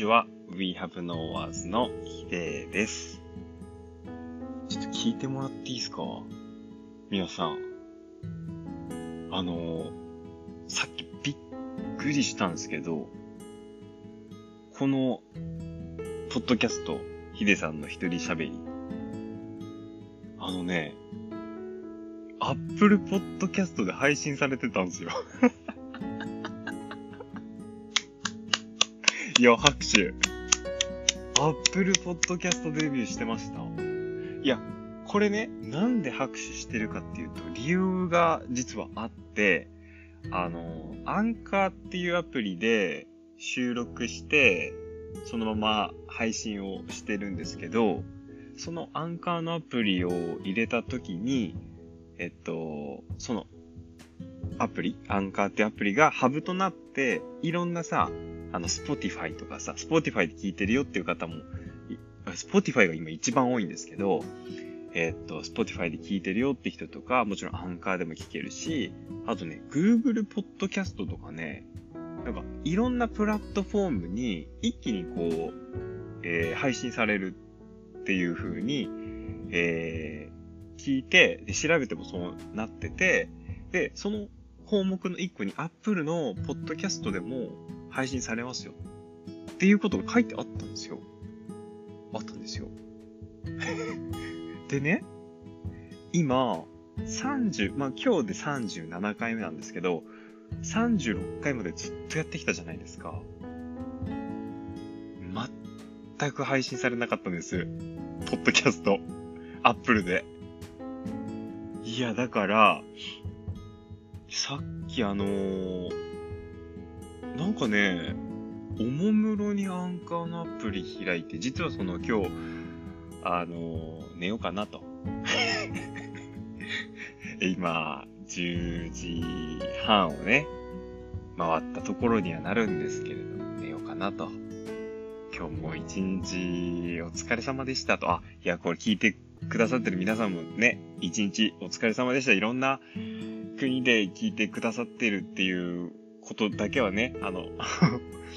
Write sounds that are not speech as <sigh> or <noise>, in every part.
ちは。We Have Knowers のヒデです。ちょっと聞いてもらっていいですか？皆さん。あの、さっきびっくりしたんですけど、この、ポッドキャスト、ヒデさんの一人喋り。あのね、Apple Podcast で配信されてたんですよ。<laughs> いや、拍手。Apple Podcast デビューしてました。いや、これね、なんで拍手してるかっていうと、理由が実はあって、あの、アンカーっていうアプリで収録して、そのまま配信をしてるんですけど、そのアンカーのアプリを入れたときに、えっと、そのアプリ、アンカーってアプリがハブとなって、いろんなさ、あの、スポティファイとかさ、スポティファイで聞いてるよっていう方も、スポティファイが今一番多いんですけど、えっと、スポティファイで聞いてるよって人とか、もちろんアンカーでも聞けるし、あとね、Google ポッドキャストとかね、なんか、いろんなプラットフォームに一気にこう、えー配信されるっていう風に、えー聞いて、調べてもそうなってて、で、その項目の一個に Apple のポッドキャストでも配信されますよ。っていうことが書いてあったんですよ。あったんですよ。<laughs> でね、今、30、まあ今日で37回目なんですけど、36回までずっとやってきたじゃないですか。全く配信されなかったんです。ポッドキャスト。アップルで。いや、だから、さっきあのーなんかね、おもむろにアンカーのアプリ開いて、実はその今日、あのー寝ようかなと。<laughs> 今、10時半をね、回ったところにはなるんですけれども、寝ようかなと。今日も一日お疲れ様でしたと。あ、いや、これ聞いてくださってる皆さんもね、一日お疲れ様でした。いろんな国で聞いてくださってるっていうことだけはね、あの、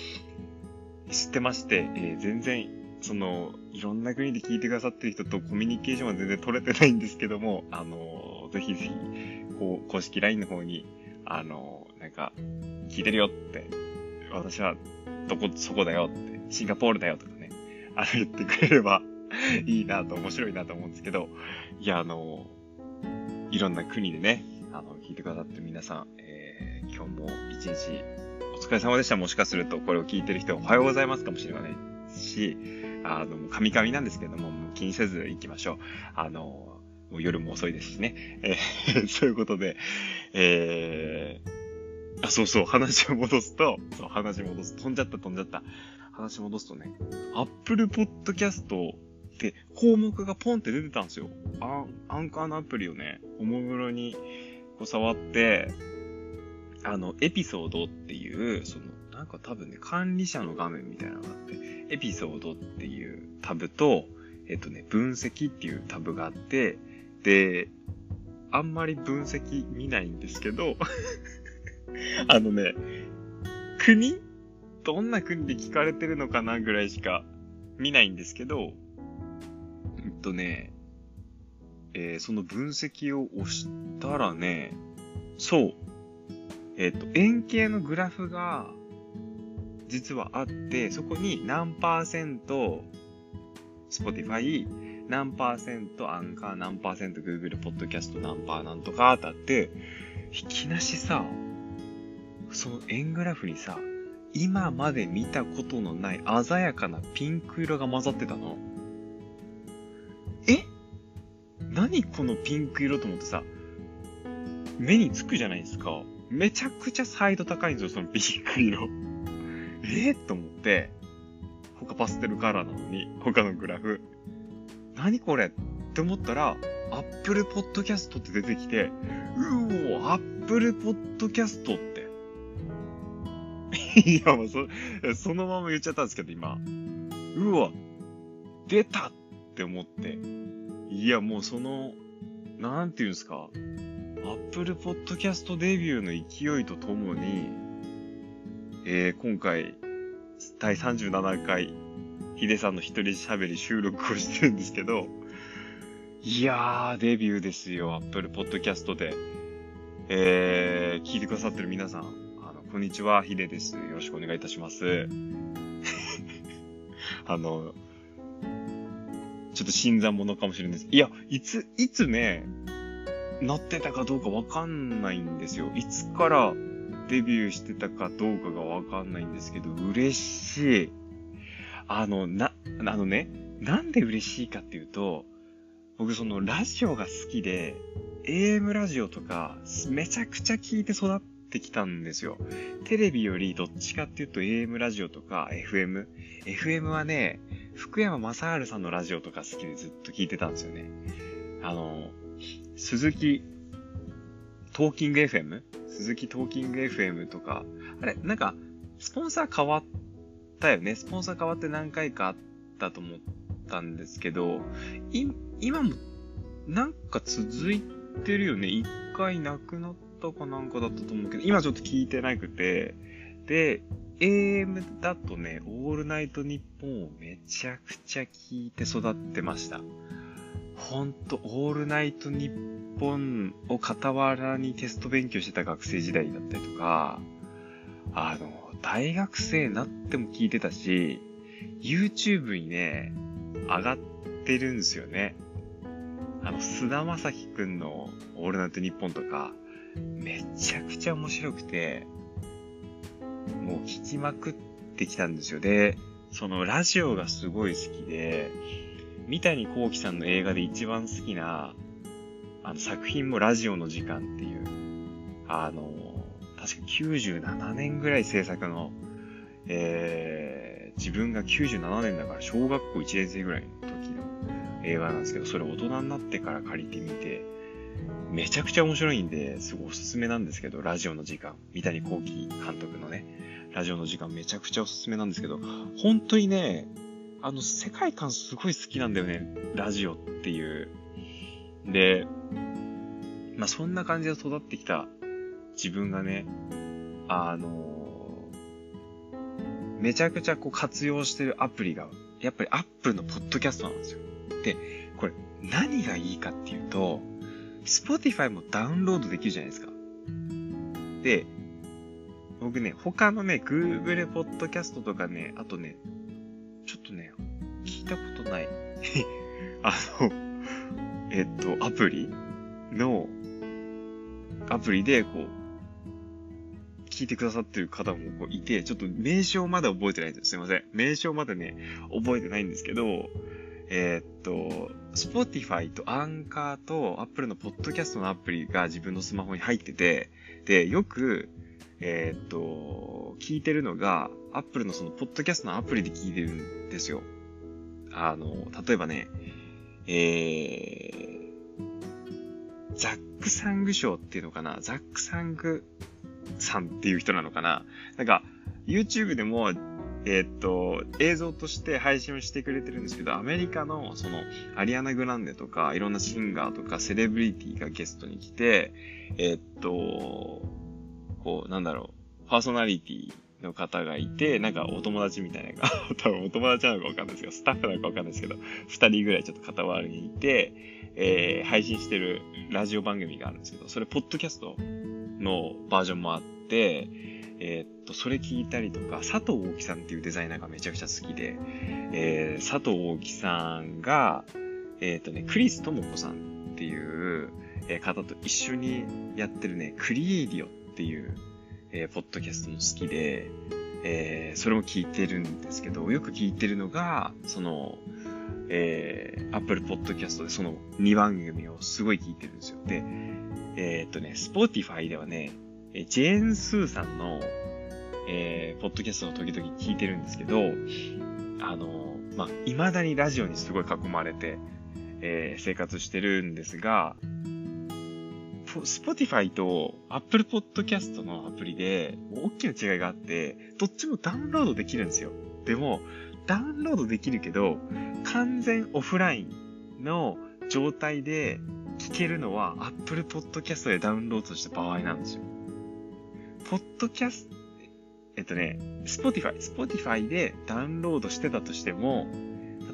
<laughs> 知ってまして、えー全然、その、いろんな国で聞いてくださってる人とコミュニケーションは全然取れてないんですけども、あの、ぜひぜひ、こう、公式 LINE の方に、あの、なんか、聞いてるよって、私は、どこ、そこだよって、シンガポールだよとかね、あの、言ってくれればいいなと、面白いなと思うんですけど、いや、あの、いろんな国でね、あの、聞いてくださって皆さん、えー、今日も一日、お疲れ様でした。もしかすると、これを聞いてる人、おはようございますかもしれないし、あの、もうカミカミなんですけども、もう気にせず行きましょう。あの、もう夜も遅いですしね。えー <laughs> そういうことで、えー、あ、そうそう、話を戻すと、そう、話戻す。飛んじゃった、飛んじゃった。話戻すとね、Apple Podcast って項目がポンって出てたんですよ。アンアンカーのアプリをね、おもむろにこう触って、あの、エピソードっていう、その、なんか多分ね、管理者の画面みたいなのがあって、エピソードっていうタブと、えっとね、分析っていうタブがあって、で、あんまり分析見ないんですけど、<laughs> あのね、国？どんな国で聞かれてるのかなぐらいしか見ないんですけど、えっとね、えーその分析を押したらね、そう、えっ、と、円形のグラフが実はあって、そこに何パーセント Spotify、何パーセントアンカー、何パーセント Google ポッドキャスト、何パーなんとかってあって、いきなしさ、その円グラフにさ、今まで見たことのない鮮やかなピンク色が混ざってたの。え？何このピンク色と思ってさ、目につくじゃないですか。めちゃくちゃサイド高いんですよ、そのピンク色。<laughs> えー、と思って、他パステルカラーなのに、他のグラフ。何これって思ったら、Apple Podcast って出てきて、うお、Apple Podcast って。<laughs> いや、もうそ、そのまま言っちゃったんですけど、今。うわ、出たって思って。いや、もうその、なんていうんですか？Apple Podcast デビューの勢いとともに、えー今回、第37回、ヒデさんの一人喋り収録をしてるんですけど、いやー、デビューですよ、Apple Podcast で。えー、聞いてくださってる皆さん、あの、こんにちは、ヒデです。よろしくお願いいたします。<laughs> あの、ちょっと新参者かもしれないです。いや、いつ、いつね、なってたかどうかわかんないんですよ。いつからデビューしてたかどうかがわかんないんですけど、嬉しい。あの、な、あのね、なんで嬉しいかっていうと、僕そのラジオが好きで、AM ラジオとかめちゃくちゃ聞いて育ってきたんですよ。テレビよりどっちかっていうと AM ラジオとか FM。FM はね、福山雅治さんのラジオとか好きでずっと聞いてたんですよね。あの、鈴木トーキング FM? 鈴木トーキング FM とか、あれ、なんか、スポンサー変わったよね？スポンサー変わって何回かあったと思ったんですけど、い、今も、なんか続いてるよね？一回なくなったかなんかだったと思うけど、今ちょっと聞いてなくて、で、AM だとね、オールナイトニッポンをめちゃくちゃ聞いて育ってました。ほんと、オールナイトニッポンを傍らにテスト勉強してた学生時代だったりとか、あの、大学生になっても聞いてたし、YouTube にね、上がってるんですよね。あの、菅田正樹くんのオールナイトニッポンとか、めちゃくちゃ面白くて、もう聞きまくってきたんですよ。で、そのラジオがすごい好きで、三谷幸喜さんの映画で一番好きな、あの作品もラジオの時間っていう、あの、確か97年ぐらい制作の、えー、自分が97年だから小学校1年生ぐらいの時の映画なんですけど、それ大人になってから借りてみて、めちゃくちゃ面白いんで、すごいおすすめなんですけど、ラジオの時間。三谷幸喜監督のね、ラジオの時間めちゃくちゃおすすめなんですけど、本当にね、あの、世界観すごい好きなんだよね、ラジオっていう。で、まあ、そんな感じで育ってきた自分がね、あのめちゃくちゃこう活用してるアプリが、やっぱり Apple のポッドキャストなんですよ。で、これ何がいいかっていうと、Spotify もダウンロードできるじゃないですか。で、僕ね、他のね、Google ポッドキャストとかね、あとね、ちょっとね、聞いたことない <laughs> あの、えっと、アプリの、アプリで、こう、聞いてくださってる方もこういて、ちょっと名称まだ覚えてないんですすいません。名称まだね、覚えてないんですけど、えー、っと、Spotify と Anchor と Apple の Podcast のアプリが自分のスマホに入ってて、で、よく、えー、っと、聞いてるのが、Apple のその、ポッドキャストのアプリで聞いてるんですよ。あの、例えばね、えー、ザック・サング賞っていうのかな？ザック・サングさんっていう人なのかな？なんか、YouTube でも、えー、っと、映像として配信をしてくれてるんですけど、アメリカの、その、アリアナ・グランデとか、いろんなシンガーとか、セレブリティがゲストに来て、えー、っと、こう、なんだろう、パーソナリティの方がいて、なんかお友達みたいなのが、<laughs> 多分お友達なのかわかんないですけど、スタッフなのかわかんないですけど、二人ぐらいちょっと傍らにいて、えー、配信してるラジオ番組があるんですけど、それ、ポッドキャストのバージョンもあって、えー、っと、それ聞いたりとか、佐藤大木さんっていうデザイナーがめちゃくちゃ好きで、えー、佐藤大木さんが、えー、っとね、クリス智子さんっていう方と一緒にやってるね、クリエイディオっていう、えー、ポッドキャストも好きで、えー、それも聞いてるんですけど、よく聞いてるのが、その、えー、Apple Podcast でその2番組をすごい聞いてるんですよ。で、えー、っとね、Spotify ではね、ジェーン・スーさんの、えー、ポッドキャストを時々聞いてるんですけど、あの、まあ、未だにラジオにすごい囲まれて、えー、生活してるんですが、Spotify と Apple Podcast のアプリで大きな違いがあって、どっちもダウンロードできるんですよ。でも、ダウンロードできるけど、完全オフラインの状態で聞けるのは Apple Podcast でダウンロードした場合なんですよ。ポッドキャストえっとね、Spotify、Spotify でダウンロードしてたとしても、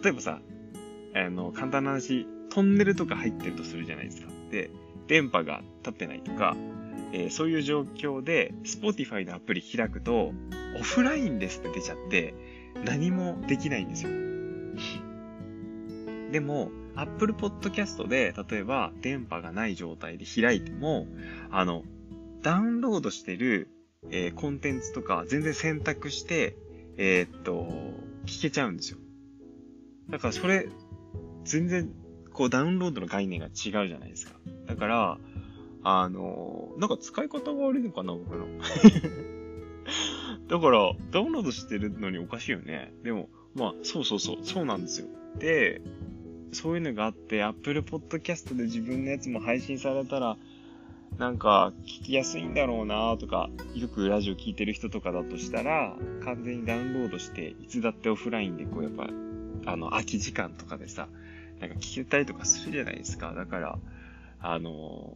例えばさ、あの、簡単な話、トンネルとか入ってるとするじゃないですか。で、電波が立ってないとか、えー、そういう状況で、Spotify のアプリ開くと、オフラインですって出ちゃって、何もできないんですよ。でも、Apple Podcast で、例えば、電波がない状態で開いても、あの、ダウンロードしてる、えー、コンテンツとか全然選択して、えー、っと、聞けちゃうんですよ。だからそれ、全然、こうダウンロードの概念が違うじゃないですか。だから、あの、なんか使い方が悪いのかな、僕の。<laughs> だから、ダウンロードしてるのにおかしいよね。でも、まあ、そうそうそう、そうなんですよ。で、そういうのがあって、Apple Podcast で自分のやつも配信されたら、なんか、聞きやすいんだろうなとか、よくラジオ聞いてる人とかだとしたら、完全にダウンロードして、いつだってオフラインでこう、やっぱ、あの、空き時間とかでさ、なんか聞けたりとかするじゃないですか。だから、あの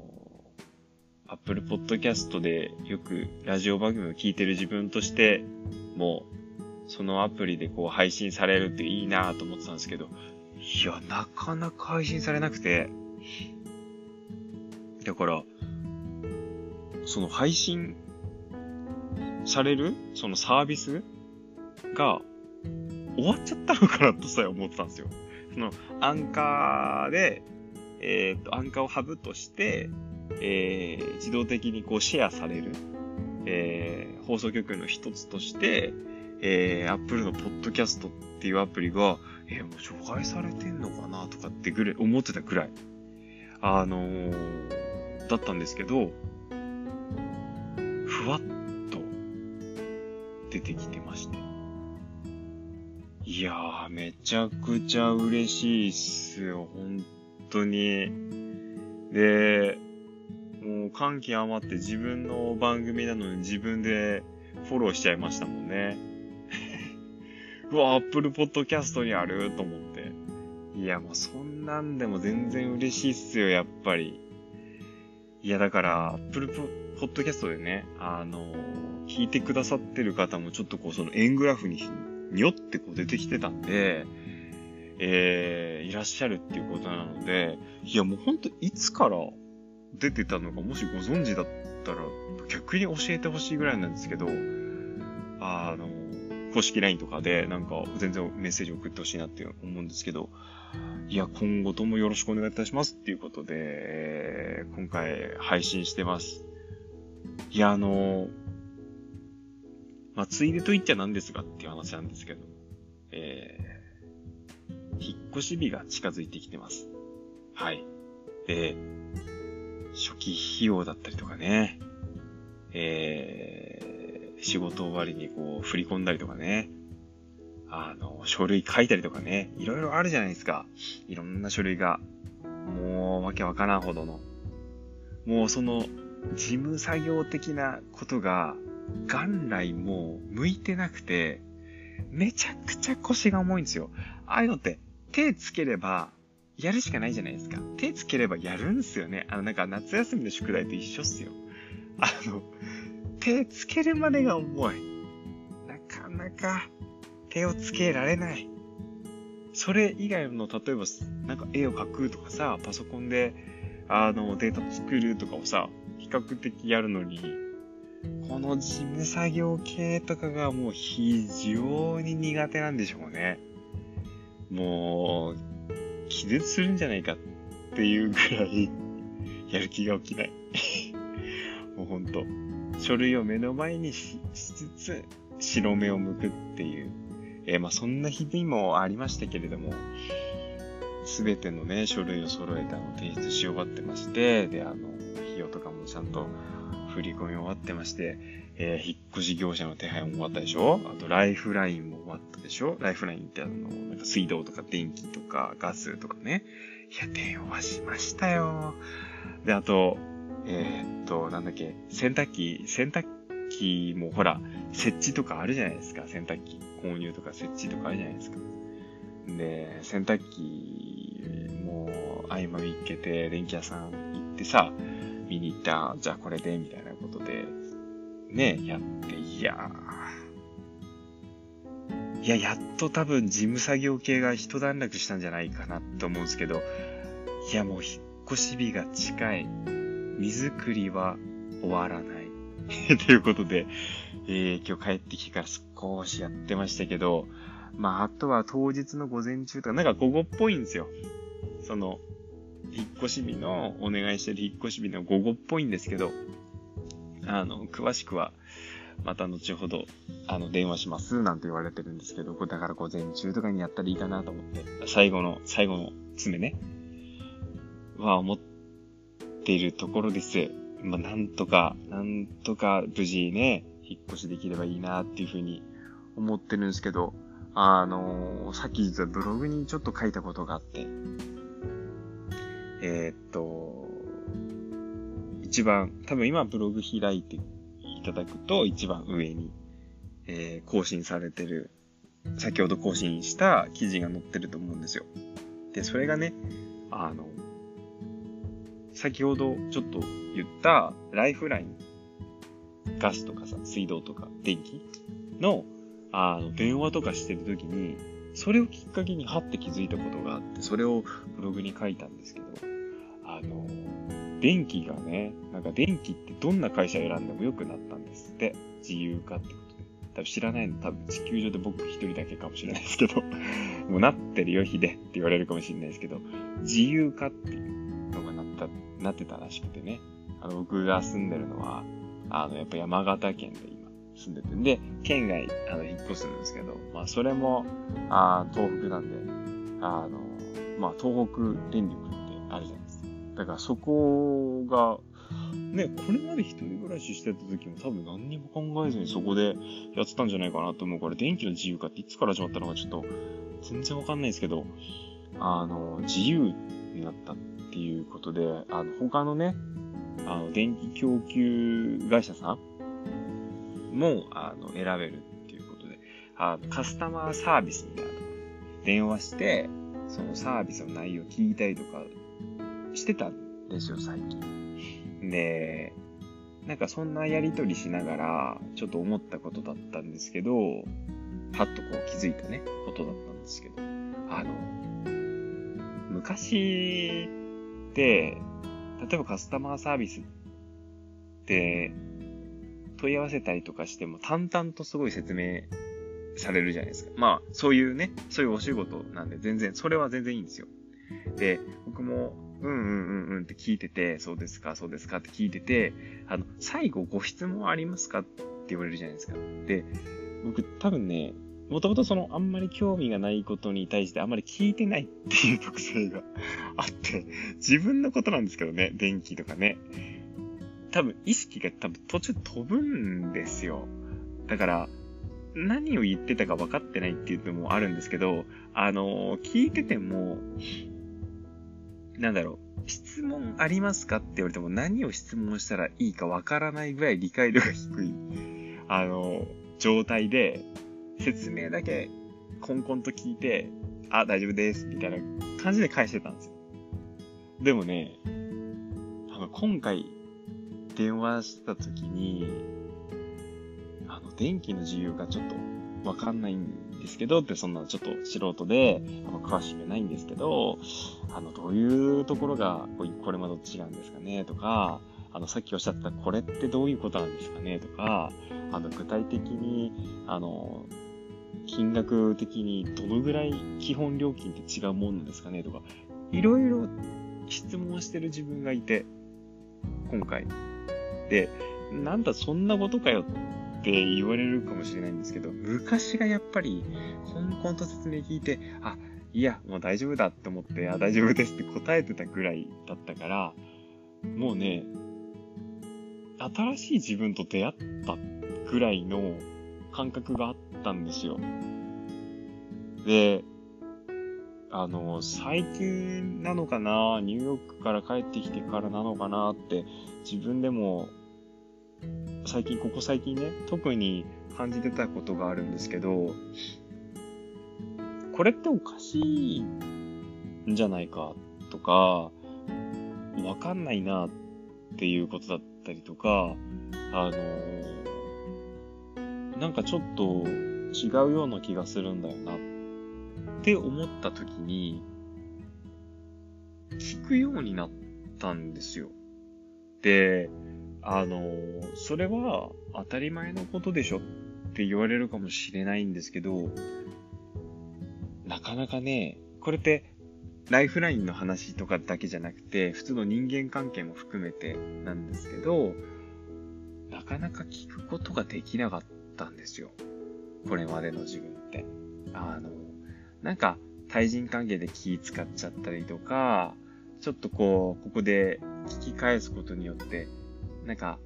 ー、Apple Podcast でよくラジオ番組を聞いてる自分として、もう、そのアプリでこう配信されるっていいなと思ってたんですけど、いや、なかなか配信されなくて、だから、その配信されるそのサービスが終わっちゃったのかなとさえ思ってたんですよ。そのアンカーで、えっ、と、アンカーをハブとして、えー、自動的にこうシェアされる、えー、放送局の一つとして、えー、Apple のポッドキャストっていうアプリが、えー、もう除外されてんのかなとかってぐらい、思ってたくらい、あのー、だったんですけど、ふわっと出てきてまして。いやー、めちゃくちゃ嬉しいっすよ、本当に。で、もう感極まって自分の番組なのに自分でフォローしちゃいましたもんね。<laughs> うわ、アップルポッドキャストにあると思って。いや、もうそんなんでも全然嬉しいっすよ、やっぱり。いや、だから、アップルポッドキャストでね、あの聞いてくださってる方もちょっとこう、その円グラフに、によってこう出てきてたんで、えー、いらっしゃるっていうことなので、いや、もうほんといつから出てたのか、もしご存知だったら、逆に教えてほしいぐらいなんですけど、あの公式 LINE とかでなんか全然メッセージ送ってほしいなって思うんですけど、いや、今後ともよろしくお願いいたしますっていうことで、今回配信してます。いや、あの、まあ、ついでと言っちゃなんですがっていう話なんですけど、えー、引っ越し日が近づいてきてます。はい。で、初期費用だったりとかね、えー、仕事終わりにこう振り込んだりとかね、あの、書類書いたりとかね、いろいろあるじゃないですか。いろんな書類が。もう、わけわからんほどの。もうその、事務作業的なことが、元来もう向いてなくて、めちゃくちゃ腰が重いんですよ。ああいうのって、手つければ、やるしかないじゃないですか。手つければやるんですよね。あの、なんか夏休みの宿題と一緒っすよ。あの、手つけるまでが重い。なかなか手をつけられない。それ以外の、例えば、なんか絵を描くとかさ、パソコンで、あの、データ作るとかをさ、較的やるのに、この事務作業系とかがもう非常に苦手なんでしょうね。もう、気絶するんじゃないかっていうぐらい、<laughs> やる気が起きない。<laughs> もうほんと。書類を目の前にしつつ、白目を向くっていう、えー、まあそんな日々もありましたけれども、すべてのね、書類を揃えてあの提出し終わってまして、で、あの、費用とかもちゃんと振り込み終わってまして、えー、引っ越し業者の手配も終わったでしょ？あと、ライフラインも終わったでしょ？ライフラインってあの、なんか水道とか電気とかガスとかね。いや、電話しましたよ。で、あと、えー、っと、なんだっけ、洗濯機、洗濯機もほら、設置とかあるじゃないですか。洗濯機購入とか設置とかあるじゃないですか。で、洗濯機も合間見っけて電気屋さん行ってさ、見に行った、じゃあこれで、みたいなことで、ね、やって、いやいや、やっと多分事務作業系が一段落したんじゃないかなと思うんですけど、いや、もう引っ越し日が近い。荷造りは終わらない。<laughs> ということで、えー、今日帰ってきてから少しやってましたけど、まあ、あとは当日の午前中とか、なんか午後っぽいんですよ。その、引っ越し日の、お願いしてる引っ越し日の午後っぽいんですけど、あの、詳しくは、また後ほど、あの、電話します、なんて言われてるんですけど、だから午前中とかにやったらいいかなと思って、最後の、最後の詰めね、は思っているところです。まあ、なんとか、なんとか無事ね、引っ越しできればいいなっていうふうに思ってるんですけど、あのー、さっき実はブログにちょっと書いたことがあって、えー、っと、一番、多分今ブログ開いていただくと一番上に、えー、更新されてる、先ほど更新した記事が載ってると思うんですよ。で、それがね、あの、先ほどちょっと言ったライフライン、ガスとかさ、水道とか電気の、あの、電話とかしてるときに、それをきっかけにはって気づいたことがあって、それをブログに書いたんですけど、の、電気がね、なんか電気ってどんな会社選んでも良くなったんですって。自由化ってことで。多分知らないの多分地球上で僕一人だけかもしれないですけど、<laughs> もうなってるよ、ヒデって言われるかもしれないですけど、自由化っていうのがなった、なってたらしくてね。あの、僕が住んでるのは、あの、やっぱ山形県で今住んでて、で、県外、あの、引っ越すんですけど、まあ、それも、あ東北なんで、あの、まあ、東北電力ってあるじゃない。だからそこが、ね、これまで一人暮らししてた時も多分何にも考えずにそこでやってたんじゃないかなと思うから、電気の自由化っていつから始まったのかちょっと全然わかんないですけど、あの、自由になったっていうことで、あの、他のね、あの、電気供給会社さんも、あの、選べるっていうことで、あの、カスタマーサービスみたいなところ電話して、そのサービスの内容を聞いたりとかしてたんですよ、最近。で、なんかそんなやりとりしながら、ちょっと思ったことだったんですけど、パッとこう気づいたね、ことだったんですけど、あの、昔って、例えばカスタマーサービスって、問い合わせたりとかしても淡々とすごい説明されるじゃないですか。まあ、そういうね、そういうお仕事なんで全然、それは全然いいんですよ。で、僕も、うんうんうんうんって聞いてて、そうですか、そうですかって聞いてて、あの、最後ご質問ありますかって言われるじゃないですか。で、僕多分ね、もともとそのあんまり興味がないことに対してあんまり聞いてないっていう特性が <laughs> あって、自分のことなんですけどね、電気とかね。多分意識が多分途中飛ぶんですよ。だから、何を言ってたか分かってないっていうのもあるんですけど、あの、聞いてても、なんだろう、質問ありますかって言われても何を質問したらいいか分からないぐらい理解度が低い、あの、状態で、説明だけコンコンと聞いて、あ、大丈夫です、みたいな感じで返してたんですよ。でもね、あの、今回、電話した時に、あの、電気の自由がちょっとわかんないんですけど、ってそんなちょっと素人で、あの、詳しくないんですけど、あの、どういうところが、これまでと違うんですかね、とか、あの、さっきおっしゃったこれってどういうことなんですかね、とか、あの、具体的に、あの、金額的にどのぐらい基本料金って違うもんなんですかねとか、いろいろ質問してる自分がいて、今回。で、なんだそんなことかよって言われるかもしれないんですけど、昔がやっぱり、コンコンと説明聞いて、あ、いや、もう大丈夫だって思って、あ、大丈夫ですって答えてたぐらいだったから、もうね、新しい自分と出会ったぐらいの感覚があったんですよ。で、あの、最近なのかなニューヨークから帰ってきてからなのかなって自分でも最近、ここ最近ね、特に感じてたことがあるんですけど、これっておかしいんじゃないかとか、わかんないなっていうことだったりとか、あのなんかちょっと違うような気がするんだよなって思った時に、聞くようになったんですよ。で、あの、それは当たり前のことでしょって言われるかもしれないんですけど、なかなかね、これってライフラインの話とかだけじゃなくて、普通の人間関係も含めてなんですけど、なかなか聞くことができなかったんですよ。これまでの自分って。あの、なんか、対人関係で気使っちゃったりとか、ちょっとこう、ここで聞き返すことによって、なんか、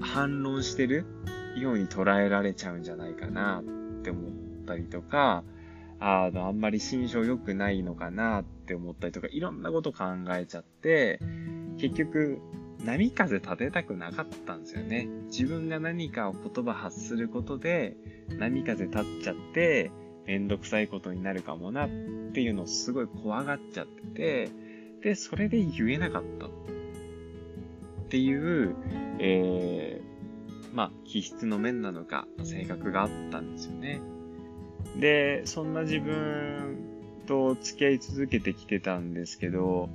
反論してるように捉えられちゃうんじゃないかなって思ったりとか、あの、あんまり心象良くないのかなって思ったりとか、いろんなこと考えちゃって、結局、波風立てたくなかったんですよね。自分が何かを言葉発することで、波風立っちゃって、めんどくさいことになるかもなっていうのをすごい怖がっちゃってて、で、それで言えなかったっていう、えー、まあ、気質の面なのか、性格があったんですよね。で、そんな自分と付き合い続けてきてたんですけど、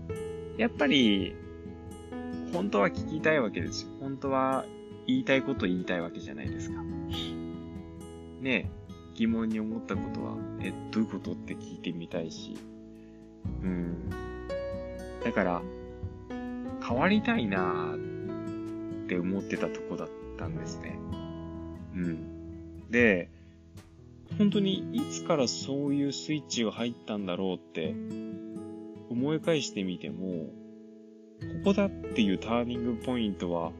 やっぱり、本当は聞きたいわけですよ。本当は言いたいこと言いたいわけじゃないですか。ね疑問に思ったことは、え、どういうこと？って聞いてみたいし。うん。だから、変わりたいなって思ってたとこだったんですね。うん。で、本当にいつからそういうスイッチが入ったんだろうって思い返してみても、ここだっていうターニングポイントは、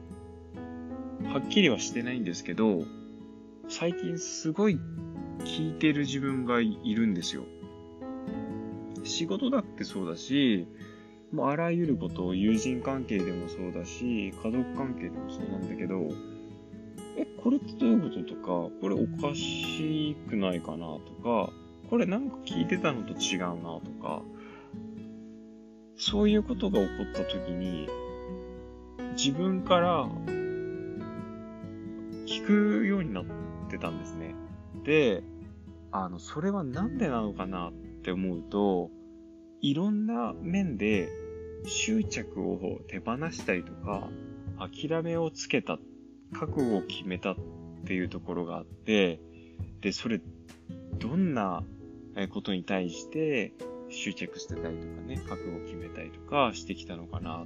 はっきりはしてないんですけど、最近すごい聞いてる自分がいるんですよ。仕事だってそうだし、もうあらゆることを友人関係でもそうだし、家族関係でもそうなんだけど、え、これってどういうこととか、これおかしくないかなとか、これなんか聞いてたのと違うなとか、そういうことが起こった時に、自分から聞くようになってたんですね。で、あの、それはなんでなのかなって思うと、いろんな面で執着を手放したりとか、諦めをつけた覚悟を決めたっていうところがあって、で、それ、どんなことに対して執着してたりとかね、覚悟を決めたりとかしてきたのかな。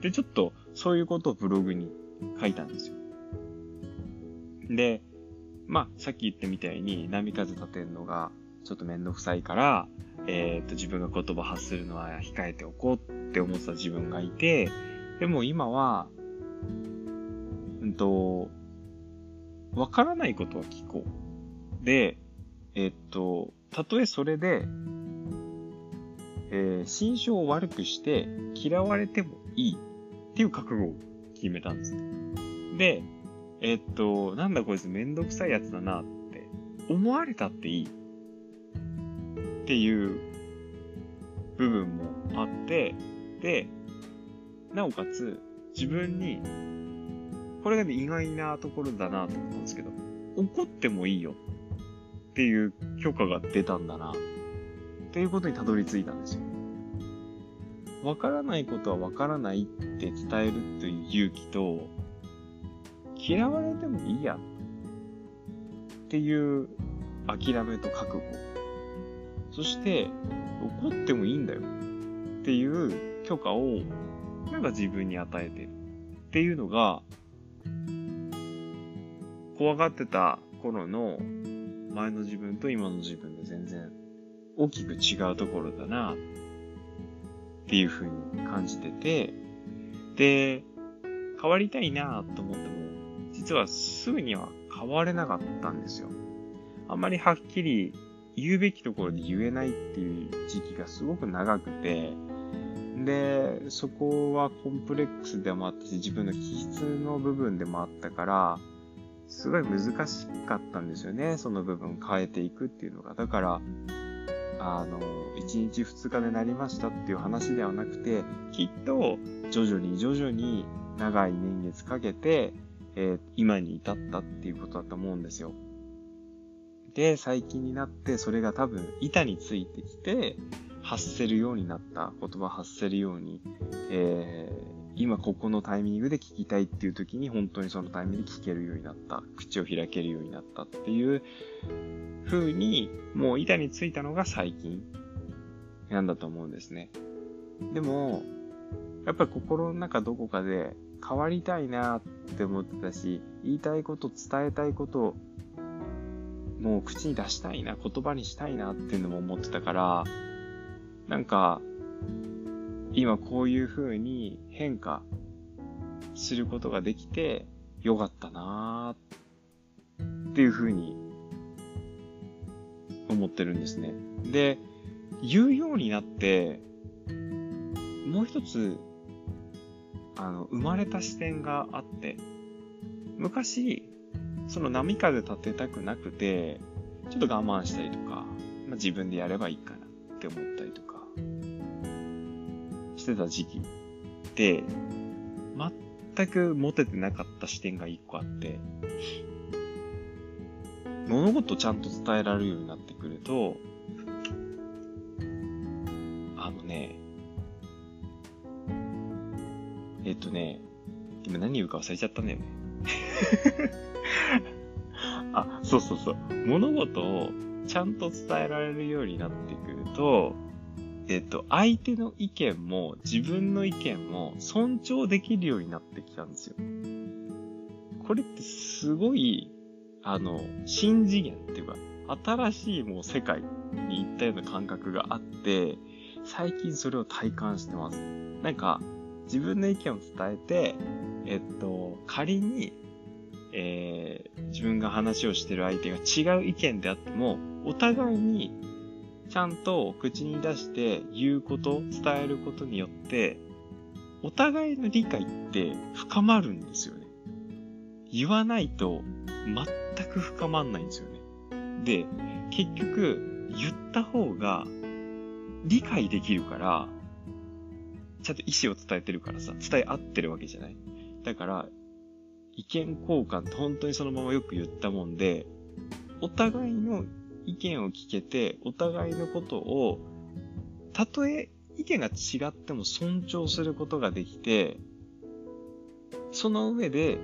で、ちょっとそういうことをブログに書いたんですよ。で、まあ、さっき言ったみたいに波風立てるのがちょっとめんどくさいから、えっ、と、自分が言葉発するのは控えておこうって思ってた自分がいて、でも今は、うんと、わからないことは聞こう。で、えっと、たとえそれで、えー、心象を悪くして嫌われてもいいっていう覚悟を決めたんです。で、えっと、なんだこいつめんどくさいやつだなって思われたっていいっていう部分もあって、で、なおかつ自分にこれがね、意外なところだなと思ったんですけど、怒ってもいいよっていう許可が出たんだな、っていうことにたどり着いたんですよ。わからないことはわからないって伝えるという勇気と、嫌われてもいいやっていう諦めと覚悟。そして、怒ってもいいんだよ。っていう許可をなんか自分に与えてる。っていうのが怖がってた頃の前の自分と今の自分で全然大きく違うところだな。っていう風に感じてて、で、変わりたいなと思っても、実はすぐには変われなかったんですよ。あんまりはっきり言うべきところで言えないっていう時期がすごく長くて、で、そこはコンプレックスでもあったし、自分の気質の部分でもあったから、すごい難しかったんですよね。その部分変えていくっていうのが。だから、あの、1日2日でなりましたっていう話ではなくて、きっと徐々に徐々に長い年月かけて、えー、今に至ったっていうことだと思うんですよ。で、最近になってそれが多分板についてきて、発せるようになった、言葉発せるように、えー、今ここのタイミングで聞きたいっていう時に本当にそのタイミングで聞けるようになった、口を開けるようになったっていう風に、もう板についたのが最近なんだと思うんですね。でも、やっぱり心の中どこかで変わりたいなって思ってたし、言いたいこと、伝えたいこと、もう口に出したいな、言葉にしたいなっていうのも思ってたから、なんか、今こういう風に変化することができてよかったなーっていう風に思ってるんですね。で、言うようになって、もう一つあの、生まれた視点があって、昔、その波風立てたくなくて、ちょっと我慢したりとか、まあ、自分でやればいいかなって思ったりとか、してた時期で、全く持ててなかった視点が一個あって、物事ちゃんと伝えられるようになってくると、あのね、えっとね、今何言うか忘れちゃったんだよね。<laughs> <laughs> あ、そうそうそう。物事をちゃんと伝えられるようになってくると、えっと、相手の意見も自分の意見も尊重できるようになってきたんですよ。これってすごい、あの、新次元っていうか、新しいもう世界に行ったような感覚があって、最近それを体感してます。なんか、自分の意見を伝えて、えっと、仮に、えー、自分が話をしてる相手が違う意見であっても、お互いにちゃんと口に出して言うこと、伝えることによって、お互いの理解って深まるんですよね。言わないと全く深まんないんですよね。で、結局、言った方が理解できるから、ちゃんと意思を伝えてるからさ、伝え合ってるわけじゃない。だから、意見交換って本当にそのままよく言ったもんで、お互いの意見を聞けて、お互いのことを、たとえ意見が違っても尊重することができて、その上で、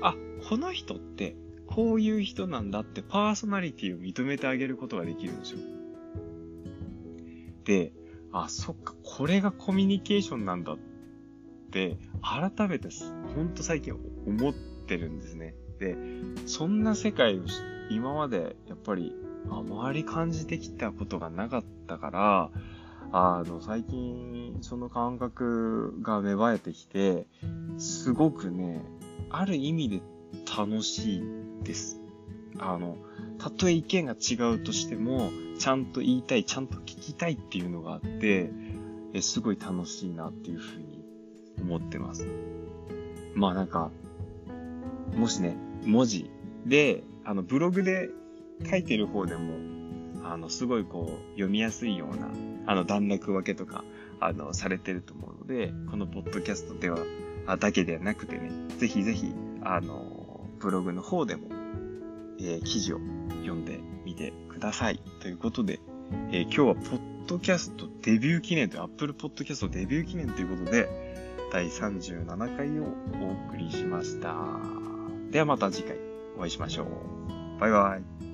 あ、この人ってこういう人なんだってパーソナリティを認めてあげることができるんですよ。で、あ、そっか、これがコミュニケーションなんだって、改めて、ほんと最近思ってるんですね。で、そんな世界を今までやっぱりあまり感じてきたことがなかったから、あの、最近その感覚が芽生えてきて、すごくね、ある意味で楽しいです。あの、たとえ意見が違うとしても、ちゃんと言いたい、ちゃんと聞きたいっていうのがあって、えすごい楽しいなっていうふうに思ってます。まあなんか、もしね、文字で、あの、ブログで書いてる方でも、あの、すごいこう、読みやすいような、あの、段落分けとか、あの、されてると思うので、このポッドキャストでは、あだけではなくてね、ぜひぜひ、あの、ブログの方でも、えー、記事を読んでみてください。ということで、えー、今日はポッドキャストデビュー記念という、Apple Podcast デビュー記念ということで、第37回をお送りしました。ではまた次回お会いしましょう。バイバイ。